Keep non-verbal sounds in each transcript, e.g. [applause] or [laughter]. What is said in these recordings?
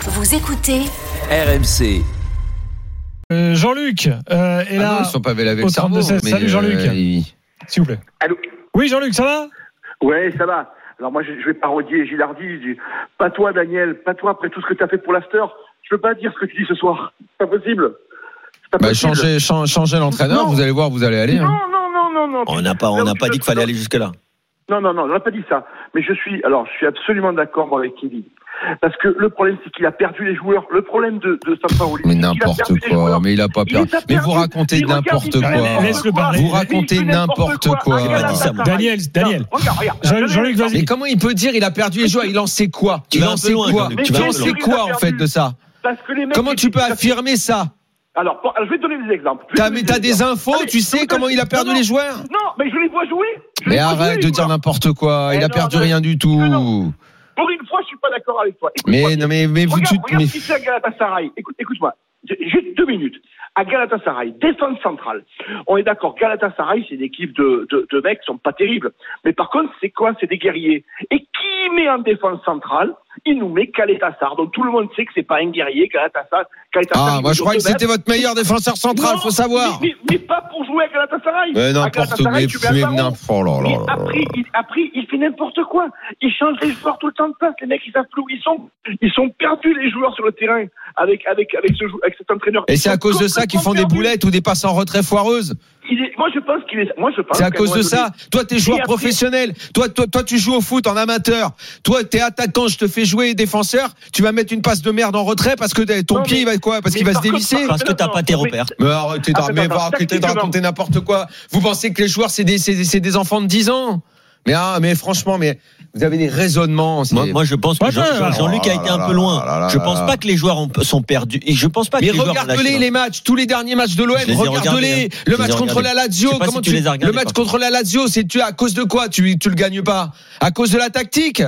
Vous écoutez RMC. Euh, Jean-Luc euh, est Ah là. non, ils sont pas lavé au le cerveau. 32-16. mais, Salut, Jean-Luc. euh, il- S'il vous plaît. Allô Oui, Jean-Luc, ça va? Ouais, ça va. Alors moi, je, je vais parodier Gilardi. Je dis, pas toi, Daniel, pas toi, après tout ce que tu as fait pour l'after. Je peux pas dire ce que tu dis ce soir. C'est pas possible. C'est pas Bah, possible. changez, chan- changez l'entraîneur, Non. vous allez voir, vous allez aller. Non, hein. non, non, non, non. On n'a pas, on Non, n'a pas dit qu'il fallait non. aller jusque-là. Non, non, non, on n'a pas dit ça. Mais je suis, alors, je suis absolument d'accord avec Kevin. Parce que le problème, c'est qu'il a perdu les joueurs. Le problème de, de Sampaoli, Mais a n'importe perdu quoi, mais il a pas Il perdu. a Mais vous racontez Il n'importe il quoi. Vous Il racontez n'importe quoi. Il a. Daniel, Daniel. Jean-Luc, vas-y. Mais comment il peut dire il a perdu les joueurs? Il en sait quoi? Tu Il en sait quoi? Il en sait quoi en fait de ça? Comment tu peux affirmer ça? Alors, pour- alors, je vais te donner des exemples. T'as des exemples. infos, Allez, tu sais comment il a perdu Non, les joueurs? Non, mais je les vois jouer. Je Mais arrête de dire n'importe quoi, il Eh a non, perdu mais- rien du Mais tout. Pour une fois, je suis pas d'accord avec toi. Mais bien. non mais mais vous Regarde, tu regarde mais- ce qu'il fait à Galatasaray. Écoute, écoute-moi. J'ai deux minutes. À Galatasaray, défense centrale. On est d'accord, Galatasaray, c'est une équipe de, de, de mecs qui sont pas terribles. Mais par contre, c'est quoi? C'est des guerriers. Et qui met en défense centrale? Il nous met Kaletassar. Donc tout le monde sait que c'est pas un guerrier. Kaletassar, Ah, moi je crois que c'était votre meilleur défenseur central, Non, faut savoir. Mais, mais- mais pas pour jouer à Galatasaray. Mais À n'importe Galatasaray, mais oh après, il, fait n'importe quoi. Il change les joueurs tout le temps de passe. Les mecs, ils savent plus où ils sont. Ils sont perdus, les joueurs, sur le terrain, avec, avec, avec, ce, jou- avec cet entraîneur. Et c'est à cause de ça qu'ils font des boulettes ou des passes en retrait foireuses. Perdus. Il est- moi, je pense qu'il est, moi, je pense C'est à cause de ça. donné- Toi, t'es joueur professionnel. Toi, toi, toi, tu joues au foot en amateur. Toi, t'es attaquant. Je te fais jouer défenseur. Tu vas mettre une passe de merde en retrait parce que ton Non, pied, mais- il va quoi? Parce qu'il va se dévisser. par- Parce que t'as pas tes repères. Mais arrêtez, de- mais attends, arrêtez de tactiquement. raconter n'importe quoi. Vous pensez que les joueurs, c'est des, c'est, c'est des enfants de 10 ans? Mais, ah, mais franchement, mais vous avez des raisonnements. Moi, moi, je pense que Jean-. Jean-Luc a été un peu loin. Je pense pas que les joueurs ont- sont perdus. Et je pense pas que mais regarde-les les matchs, tous les derniers matchs de l'OM, regarde-les. hein. Le match contre la Lazio, comment si tu le match contre la Lazio, c'est tu à cause de quoi? Tu tu le gagnes pas? À cause de la tactique.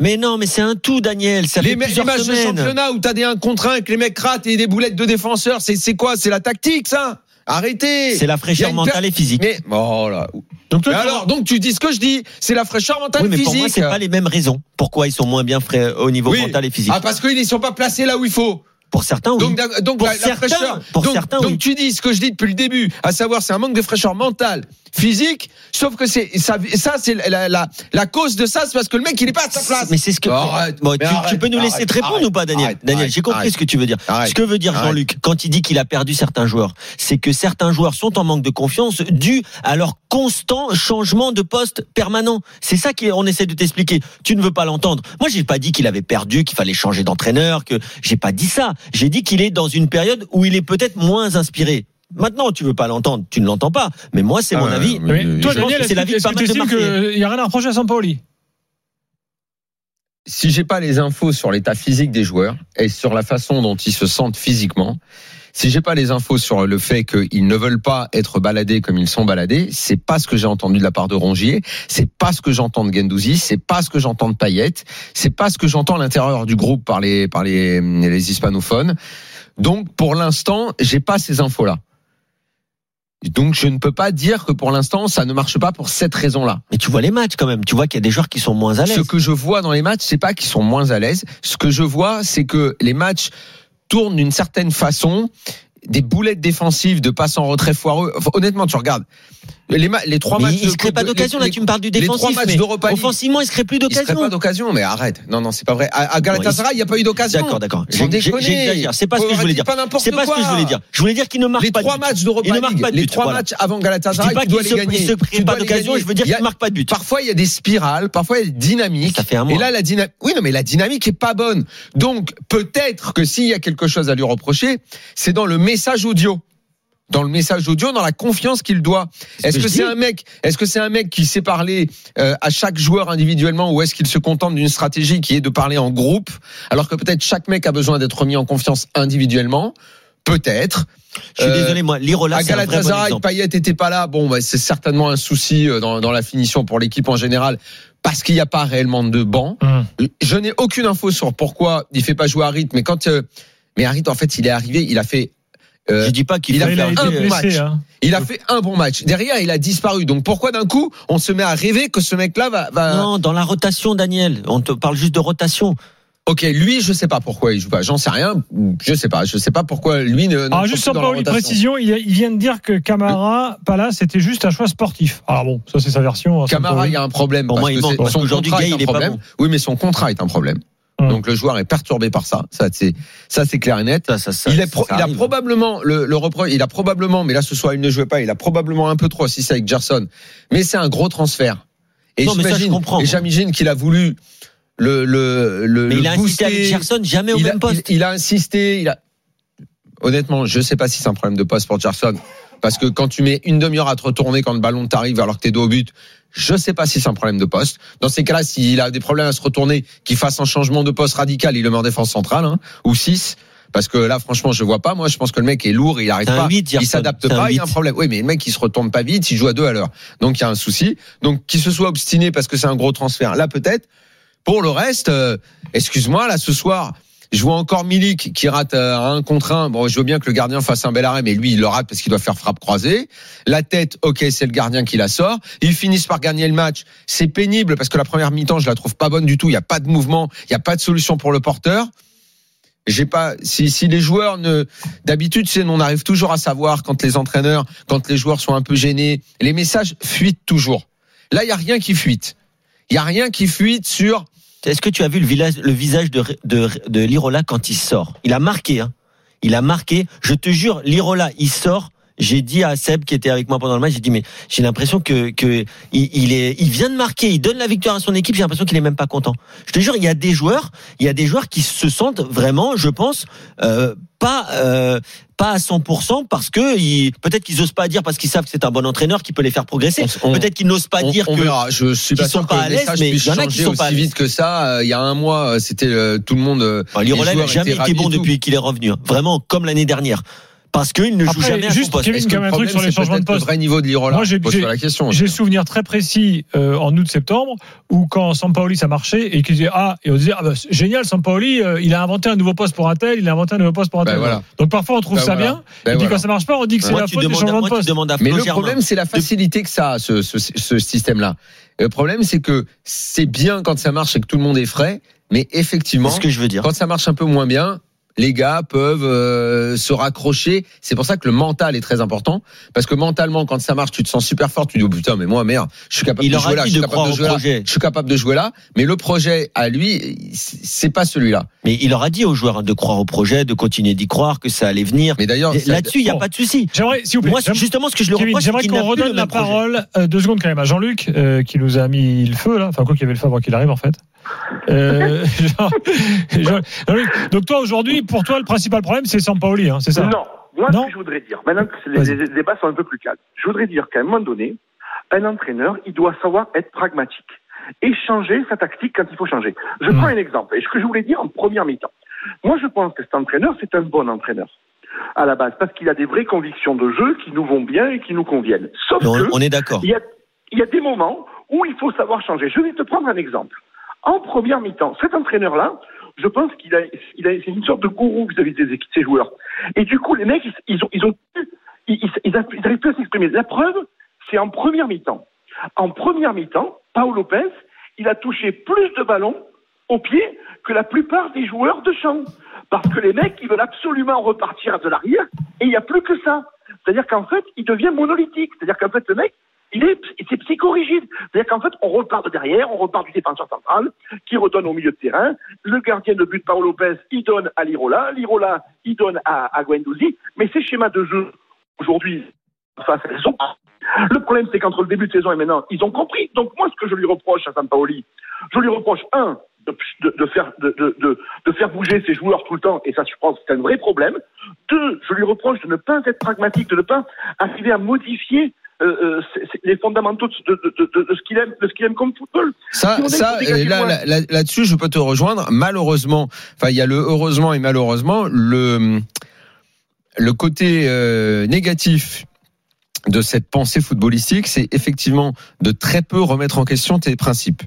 Mais non, mais c'est un tout, Daniel. Ça les, fait les plusieurs matchs de championnat où t'as des 1 contre 1 que les mecs ratent et des boulettes de défenseurs, c'est c'est quoi? C'est la tactique ça? Arrêtez. C'est la fraîcheur mentale et physique. Mais oh là. Donc, toi, Mais tu- alors, donc tu dis ce que je dis, c'est la fraîcheur mentale Oui, mais physique. pour moi, c'est pas les mêmes raisons. Pourquoi ils sont moins bien frais au niveau Oui. mental et physique Ah parce qu'ils ne sont pas placés là où il faut. Pour certains, oui. Donc, donc Pour la, la certains, fraîcheur. pour donc, certains, donc oui. tu dis ce que je dis depuis le début, à savoir c'est un manque de fraîcheur mentale, physique. Sauf que c'est ça, ça c'est la, la, la cause de ça, c'est parce que le mec il est pas à sa place. Mais c'est ce que. Arrête, Bon, mais tu, arrête, tu peux nous laisser arrête, te répondre ou pas, Daniel Daniel, j'ai compris ce que tu veux dire. Ce que veut dire. Jean-Luc quand il dit qu'il a perdu certains joueurs, c'est que certains joueurs sont en manque de confiance dû à leur constant changement de poste permanent. C'est ça qu'on essaie de t'expliquer. Tu ne veux pas l'entendre. Moi, j'ai pas dit qu'il avait perdu, qu'il fallait changer d'entraîneur, que j'ai pas dit ça. J'ai dit qu'il est dans une période où il est peut-être moins inspiré. Maintenant, tu veux pas l'entendre, tu ne l'entends pas. Mais moi, c'est Ah, mon avis. mais- Mais toi, Daniel, c'est l'avis de pas mal de qu'il n'y a rien à reprocher à Sampaoli? Si j'ai pas les infos sur l'état physique des joueurs et sur la façon dont ils se sentent physiquement, si j'ai pas les infos sur le fait qu'ils ne veulent pas être baladés comme ils sont baladés, c'est pas ce que j'ai entendu de la part de Rongier, c'est pas ce que j'entends de Gendouzi, c'est pas ce que j'entends de Payet, c'est pas ce que j'entends à l'intérieur du groupe par les par les, les hispanophones. Donc pour l'instant, j'ai pas ces infos là. Donc je ne peux pas dire que pour l'instant ça ne marche pas pour cette raison-là. Mais tu vois les matchs quand même. Tu vois qu'il y a des joueurs qui sont moins à l'aise. Ce que je vois dans les matchs, c'est pas qu'ils sont moins à l'aise. Ce que je vois, c'est que les matchs tournent d'une certaine façon. Des boulettes défensives de passes en retrait foireux. Honnêtement, tu regardes les, les trois Mais matchs. il se crée pas d'occasion. les- Là, tu me parles du les trois défensif. matchs d'Europa offensivement, il se crée plus Il se crée d'occasion. pas d'occasion, mais arrête. Non, non, c'est pas vrai. À, à Galatasaray, il n'y a pas eu d'occasion. D'accord, d'accord. J'exagère. C'est pas ce que je voulais dire. Pas n'importe C'est pas ce que je voulais dire. Je voulais dire qu'il ne marque Les pas de trois but. matchs d'Europa Il ne marque League, pas de les trois matchs avant Galatasaray, tu dois les gagner. il se crée pas les d'occasion. Je veux dire qu'il ne marque pas de but. Parfois, il y a des spirales, parfois, il y a des dynamiques. Ça fait un mois. Et là, la dynamique, oui, non, mais la dynamique est pas bonne. Donc, peut-être que s'il y a quelque chose à lui reprocher, c'est dans le message audio. Dans le message audio, dans la confiance qu'il doit. Est-ce que c'est un mec, est-ce que c'est un mec qui sait parler euh, à chaque joueur individuellement ou est-ce qu'il se contente d'une stratégie qui est de parler en groupe alors que peut-être chaque mec a besoin d'être remis en confiance individuellement? Peut-être. Je suis Euh, désolé, moi, Lirola, c'est un vrai bon. Payet était pas là. Bon, bah, c'est certainement un souci euh, dans, dans la finition pour l'équipe en général parce qu'il n'y a pas réellement de banc. Hum. Je n'ai aucune info sur pourquoi il fait pas jouer Harit, mais quand euh, mais Harit en fait il est arrivé, il a fait euh, Je dis pas qu'il il a Il fait a un bon blessé. match. hein. il a fait un bon match. Derrière, il a disparu. Donc pourquoi d'un coup on se met à rêver que ce mec-là va, va... Non, dans la rotation, Daniel. On te parle juste de rotation. Ok, lui, je sais pas pourquoi il joue pas. J'en sais rien. Je sais pas. Je sais pas pourquoi lui ne. Alors joue juste la Paoli, précision, il, il vient de dire que Camara, Palace, c'était juste un choix sportif. Alors bon, ça c'est sa version. hein, Camara, il y a un problème. Pour parce moi, il que manque, c'est- parce son qu'aujourd'hui, contrat Gay, est un il est pas problème. bon. Oui, mais son contrat est un problème. Hum. Donc le joueur est perturbé par ça. Ça, c'est ça, c'est clair et net. Ça, ça, ça, il, est pro- ça il a probablement le, le reproche, il a probablement, mais là ce soir il ne jouait pas, il a probablement un peu trop assisté avec Gerson. Mais c'est un gros transfert. Et Non, mais ça, je j'imagine, comprends, et moi. j'imagine qu'il a voulu le le le. Mais le il a insisté booster. avec Gerson, jamais au il a, même poste. il- il a insisté. Il a. Honnêtement, je sais pas si c'est un problème de poste pour Gerson, parce que quand tu mets une demi-heure à te retourner quand le ballon t'arrive alors que t'es dos au but, je sais pas si c'est un problème de poste. Dans ces cas-là, s'il a des problèmes à se retourner, qu'il fasse un changement de poste radical, il le met en défense centrale hein, ou 6 Parce que là, franchement, je vois pas. Moi, je pense que le mec est lourd, il arrive pas, il s'adapte pas, il y a un problème. Oui, mais le mec, il se retourne pas vite, il joue à deux à l'heure. Donc, il y a un souci. Donc, qu'il se soit obstiné parce que c'est un gros transfert, là, peut-être. Pour le reste, euh, excuse-moi, là, ce soir, je vois encore Milik qui rate euh, un contre un. Bon, je veux bien que le gardien fasse un bel arrêt, mais lui, il le rate parce qu'il doit faire frappe croisée. La tête, ok, c'est le gardien qui la sort. Ils finissent par gagner le match. C'est pénible parce que la première mi-temps, je la trouve pas bonne du tout. Il y a pas de mouvement, il y a pas de solution pour le porteur. J'ai pas. Si, si les joueurs ne, d'habitude, c'est on arrive toujours à savoir quand les entraîneurs, quand les joueurs sont un peu gênés, les messages fuitent toujours. Là, il y a rien qui fuite. Il y a rien qui fuite sur. Est-ce que tu as vu le, visage de, de, de Lirola quand il sort? Il a marqué, hein. Il a marqué. Je te jure, Lirola, il sort. J'ai dit à Seb qui était avec moi pendant le match, j'ai dit mais j'ai l'impression que que il, il est, il vient de marquer, il donne la victoire à son équipe. J'ai l'impression qu'il est même pas content. Je te jure, il y a des joueurs, il y a des joueurs qui se sentent vraiment, je pense, euh, pas euh, pas à 100% parce que ils- peut-être qu'ils osent pas dire parce qu'ils savent que c'est un bon entraîneur qui peut les faire progresser. On- Peut-être qu'ils n'osent pas on, dire on que verra. Je suis pas qu'ils sûr sont que pas à l'aise, mais il y en a qui sont aussi vite que ça. Euh, Il y a un mois, euh, c'était euh, tout le monde. Enfin, Lirola les n'a jamais été bon depuis qu'il est revenu. hein. Vraiment, comme l'année dernière. Parce qu'il ne joue Après, jamais à juste son poste. Kevin, Est-ce que quand même le un truc problème, sur les c'est changements de peut-être le poste. vrai niveau de l'Irola Moi, j'ai- j'ai- la question. J'ai souvenir très précis euh, en août-septembre où quand Sampaoli ça marchait et qu'il disait ah et on disait ah bah, c'est génial Sampaoli euh, il a inventé un nouveau poste pour un tel il a inventé un nouveau poste pour un Ben tel voilà. donc parfois on trouve Ben ça voilà. bien Ben et puis voilà. quand ça marche pas on dit que c'est Moi, la faute des changements de poste Mais le problème, c'est la facilité que ça a, ce, ce, ce système-là. Le problème, c'est que c'est bien quand ça marche et que tout le monde est frais, mais effectivement, C'est ce que je veux dire. quand ça marche un peu moins bien, les gars peuvent euh, se raccrocher. C'est pour ça que le mental est très important. Parce que mentalement, quand ça marche, tu te sens super fort. Tu dis, oh putain, mais moi, merde, je suis capable Il de jouer là, je suis de capable jouer là. projet. Je suis capable de jouer là. Mais le projet, à lui, c'est pas celui-là. Mais il leur a dit aux joueurs hein, de croire au projet, de continuer d'y croire, que ça allait venir. Mais d'ailleurs, Là-dessus, il n'y a Bon. pas de souci. j'aimerais s'il vous plaît Moi, justement, ce que je le reproche, j'aimerais qu'on redonne la parole euh, deux secondes quand même à Jean-Luc euh, qui nous a mis le feu là enfin quoi qu'il y avait le feu avant qu'il arrive en fait euh, [laughs] Jean- Jean- Jean-Luc, donc toi aujourd'hui pour toi le principal problème c'est Sampaoli hein, c'est ça Non. Moi, Non ce que je voudrais dire, maintenant que les, débats sont un peu plus calmes, je voudrais dire qu'à un moment donné, un entraîneur, il doit savoir être pragmatique et changer sa tactique quand il faut changer. Je Mhm. prends un exemple, et ce que je voulais dire en première mi-temps. Moi, je pense que cet entraîneur, c'est un bon entraîneur à la base, parce qu'il a des vraies convictions de jeu qui nous vont bien et qui nous conviennent. Sauf on, que on est d'accord. il y a des moments où il faut savoir changer. Je vais te prendre un exemple. En première mi-temps, cet entraîneur-là, je pense qu'il a, il a, c'est une sorte de gourou vis-à-vis des équipes, ses joueurs. Et du coup, les mecs, ils, ont, ils ont, ils, ils, plus à s'exprimer. La preuve, c'est en première mi-temps. En première mi-temps, Paolo Lopez, il a touché plus de ballons au pied que la plupart des joueurs de champ. Parce que les mecs, ils veulent absolument repartir de l'arrière et il n'y a plus que ça. C'est-à-dire qu'en fait, il devient monolithique. C'est-à-dire qu'en fait, le mec, c'est psychorigide. C'est-à-dire qu'en fait, on repart de derrière, on repart du défenseur central, qui redonne au milieu de terrain. Le gardien de but, Paolo Lopez, il donne à Lirola. Lirola, il donne à, à Guendouzi. Mais ces schémas de jeu, aujourd'hui, face à sont Le problème, c'est qu'entre le début de saison et maintenant, ils ont compris. Donc, moi, ce que je lui reproche à Sampaoli, je lui reproche, un, de, de, de faire de, de, faire bouger ses joueurs tout le temps, et ça, je pense, c'est un vrai problème. Deux, je lui reproche de ne pas être pragmatique, de ne pas arriver à modifier euh, euh, les fondamentaux de, de, de, de, ce qu'il aime, de ce qu'il aime comme football. Ça, Si ça, euh, là, points. là, là- là-dessus, je peux te rejoindre. Malheureusement, enfin, il y a le heureusement et malheureusement le le côté euh, négatif de cette pensée footballistique, c'est effectivement de très peu remettre en question tes principes.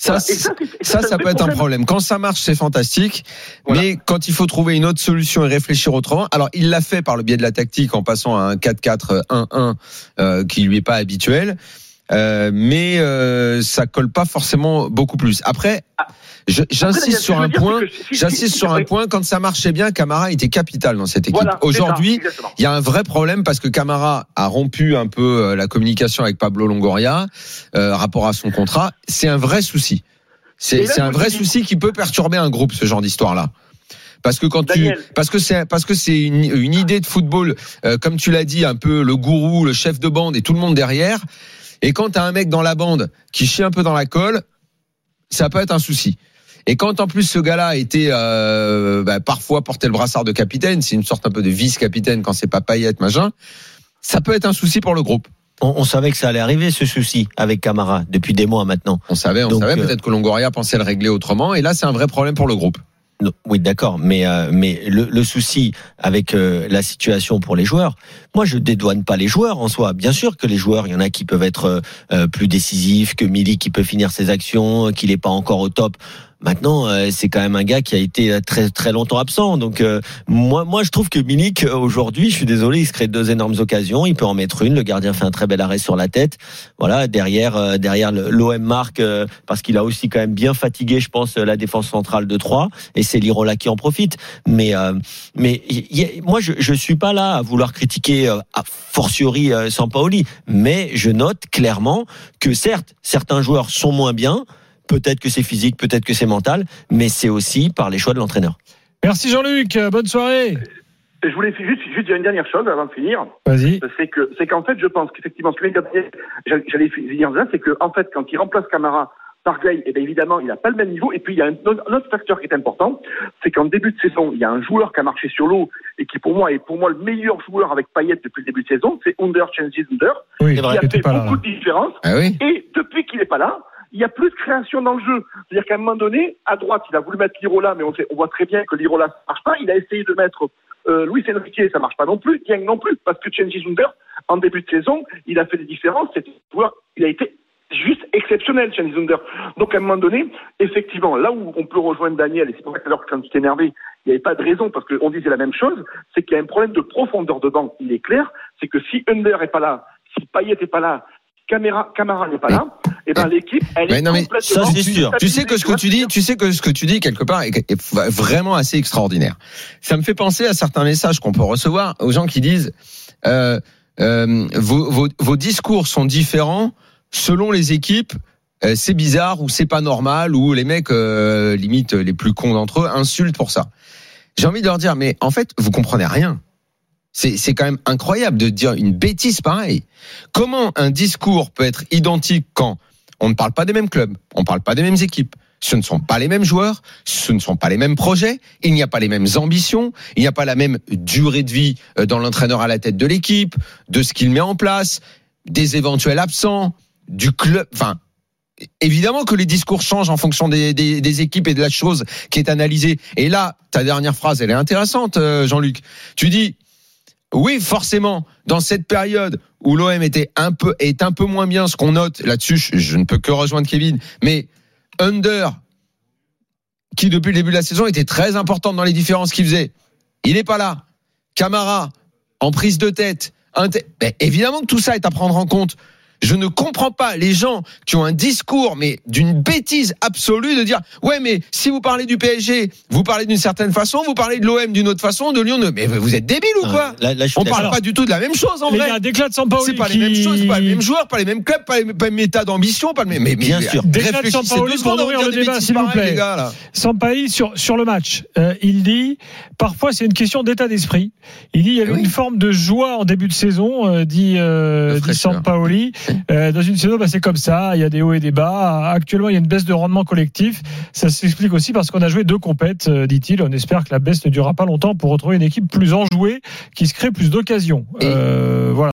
Ça, ça, peut être un problème. Quand ça marche, c'est fantastique. Voilà. Mais quand il faut trouver une autre solution et réfléchir autrement, alors il l'a fait par le biais de la tactique en passant à un 4-4-1-1 euh, qui lui est pas habituel. Euh, mais euh, ça colle pas forcément beaucoup plus. Après, Après, j'insiste sur un point. si- J'insiste si- sur un point. Quand ça marchait bien, Camara était capital dans cette équipe. Voilà, Aujourd'hui, il y a un vrai problème parce que Camara a rompu un peu euh, la communication avec Pablo Longoria euh, rapport à son contrat. C'est un vrai souci. C'est un vrai souci qui peut perturber un groupe, ce genre d'histoire-là. Parce que quand Daniel. tu, parce que c'est, parce que c'est une, une idée de football, euh, comme tu l'as dit, un peu le gourou, le chef de bande et tout le monde derrière. Et quand t'as un mec dans la bande qui chie un peu dans la colle, ça peut être un souci. Et quand en plus ce gars-là était euh, bah, parfois porté le brassard de capitaine, c'est une sorte un peu de vice-capitaine quand c'est pas paillette machin, ça peut être un souci pour le groupe. On, on savait que ça allait arriver ce souci avec Camara depuis des mois maintenant. On savait, on Donc, savait euh, peut-être que Longoria pensait le régler autrement, et là c'est un vrai problème pour le groupe. Oui, d'accord, mais euh, mais le, le souci avec euh, la situation pour les joueurs, moi je dédouane pas les joueurs en soi. Bien sûr que les joueurs, il y en a qui peuvent être euh, euh, plus décisifs, que Milik qui peut finir ses actions, qu'il n'est pas encore au top. Maintenant, euh, c'est quand même un gars qui a été très très longtemps absent. Donc euh, moi moi je trouve que Milik euh, aujourd'hui, je suis désolé, il se crée deux énormes occasions, il peut en mettre une. Le gardien fait un très bel arrêt sur la tête. Voilà, derrière euh, derrière l'OM marque euh, parce qu'il a aussi quand même bien fatigué, je pense, la défense centrale de 3 et c'est Lirola qui en profite. Mais euh, mais y- y- moi je je suis pas là à vouloir critiquer euh, a fortiori euh, Sampaoli, mais je note clairement que certes certains joueurs sont moins bien, peut-être que c'est physique, peut-être que c'est mental, mais c'est aussi par les choix de l'entraîneur. Merci Jean-Luc, euh, bonne soirée. Et je voulais juste, juste dire une dernière chose avant de finir. Vas-y. c'est que c'est qu'en fait, je pense qu'effectivement, ce que Gabriel, j'allais finir là, c'est que en fait, quand il remplace Camara par Gay, eh bien évidemment, il n'a pas le même niveau. Et puis il y a un autre, un autre facteur qui est important, c'est qu'en début de saison, il y a un joueur qui a marché sur l'eau et qui pour moi est pour moi le meilleur joueur avec Payet depuis le début de saison, c'est Under Chances Under, Oui, qui a fait là. beaucoup de différence. Ah oui. Et depuis qu'il n'est pas là, il y a plus de création dans le jeu. C'est-à-dire qu'à un moment donné, à droite, il a voulu mettre Lirola, mais on, sait, on voit très bien que Lirola ça marche pas. Il a essayé de mettre euh, Luis Enrique, ça marche pas non plus. Dieng non plus, parce que Chenji Zunder, en début de saison, il a fait des différences. Il a été juste exceptionnel, Chenji Zunder. Donc à un moment donné, effectivement, là où on peut rejoindre Daniel, et c'est pour ça que quand tu t'es énervé, il n'y avait pas de raison, parce qu'on disait la même chose, c'est qu'il y a un problème de profondeur de banc. Il est clair, c'est que si Under est pas là, si Payet est pas là, Camara n'est pas là, et ben l'équipe, elle Mais est non, mais complètement ça, c'est sûr. Tu sais que ce que tu dis, tu sais que ce que tu dis quelque part est est vraiment assez extraordinaire. Ça me fait penser à certains messages qu'on peut recevoir aux gens qui disent euh, euh, vos, vos, vos discours sont différents selon les équipes. euh, c'est bizarre ou c'est pas normal ou les mecs euh, limite les plus cons d'entre eux insultent pour ça. J'ai envie de leur dire mais en fait vous comprenez rien. C'est c'est quand même incroyable de dire une bêtise pareille. Comment un discours peut être identique quand on ne parle pas des mêmes clubs, on ne parle pas des mêmes équipes. Ce ne sont pas les mêmes joueurs, ce ne sont pas les mêmes projets, il n'y a pas les mêmes ambitions, il n'y a pas la même durée de vie euh, dans l'entraîneur à la tête de l'équipe, de ce qu'il met en place, des éventuels absents, du club. Enfin, évidemment que les discours changent en fonction des, des- équipes et de la chose qui est analysée. Et là, ta dernière phrase, elle est intéressante, euh, Jean-Luc. Tu dis, oui, forcément, dans cette période où l'OM était un peu est un peu moins bien, ce qu'on note là-dessus, je, ne peux que rejoindre Kevin, mais Under, qui depuis le début de la saison était très importante dans les différences qu'il faisait, il n'est pas là. Camara, en prise de tête, évidemment que tout ça est à prendre en compte. Je ne comprends pas les gens qui ont un discours, mais d'une bêtise absolue, de dire ouais, mais si vous parlez du PSG, vous parlez d'une certaine façon, vous parlez de l'OM d'une autre façon, de Lyon, de... mais vous êtes débile ou quoi Là, là, On parle pas du tout de la même chose en vrai. gars, déclat de Sampaoli C'est pas qui... les mêmes choses, pas les mêmes joueurs, pas les mêmes clubs, pas les mêmes, états d'ambition, pas le même. Mais, mais- Bien sûr. Déclare réfléchissez Sampaoli deux pour de nourrir le débat, s'il vous plaît. gars. Sampaoli sur sur le match, euh, il dit parfois c'est une question d'état d'esprit. Il dit il y avait Oui. une forme de joie en début de saison, euh, dit, euh, De dit. Sampaoli, Euh, dans une saison, bah, c'est comme ça. Il y a des hauts et des bas. Actuellement, il y a une baisse de rendement collectif. Ça s'explique aussi parce qu'on a joué deux compètes, euh, dit-il. On espère que la baisse ne durera pas longtemps pour retrouver une équipe plus enjouée, qui se crée plus d'occasions. Euh, voilà.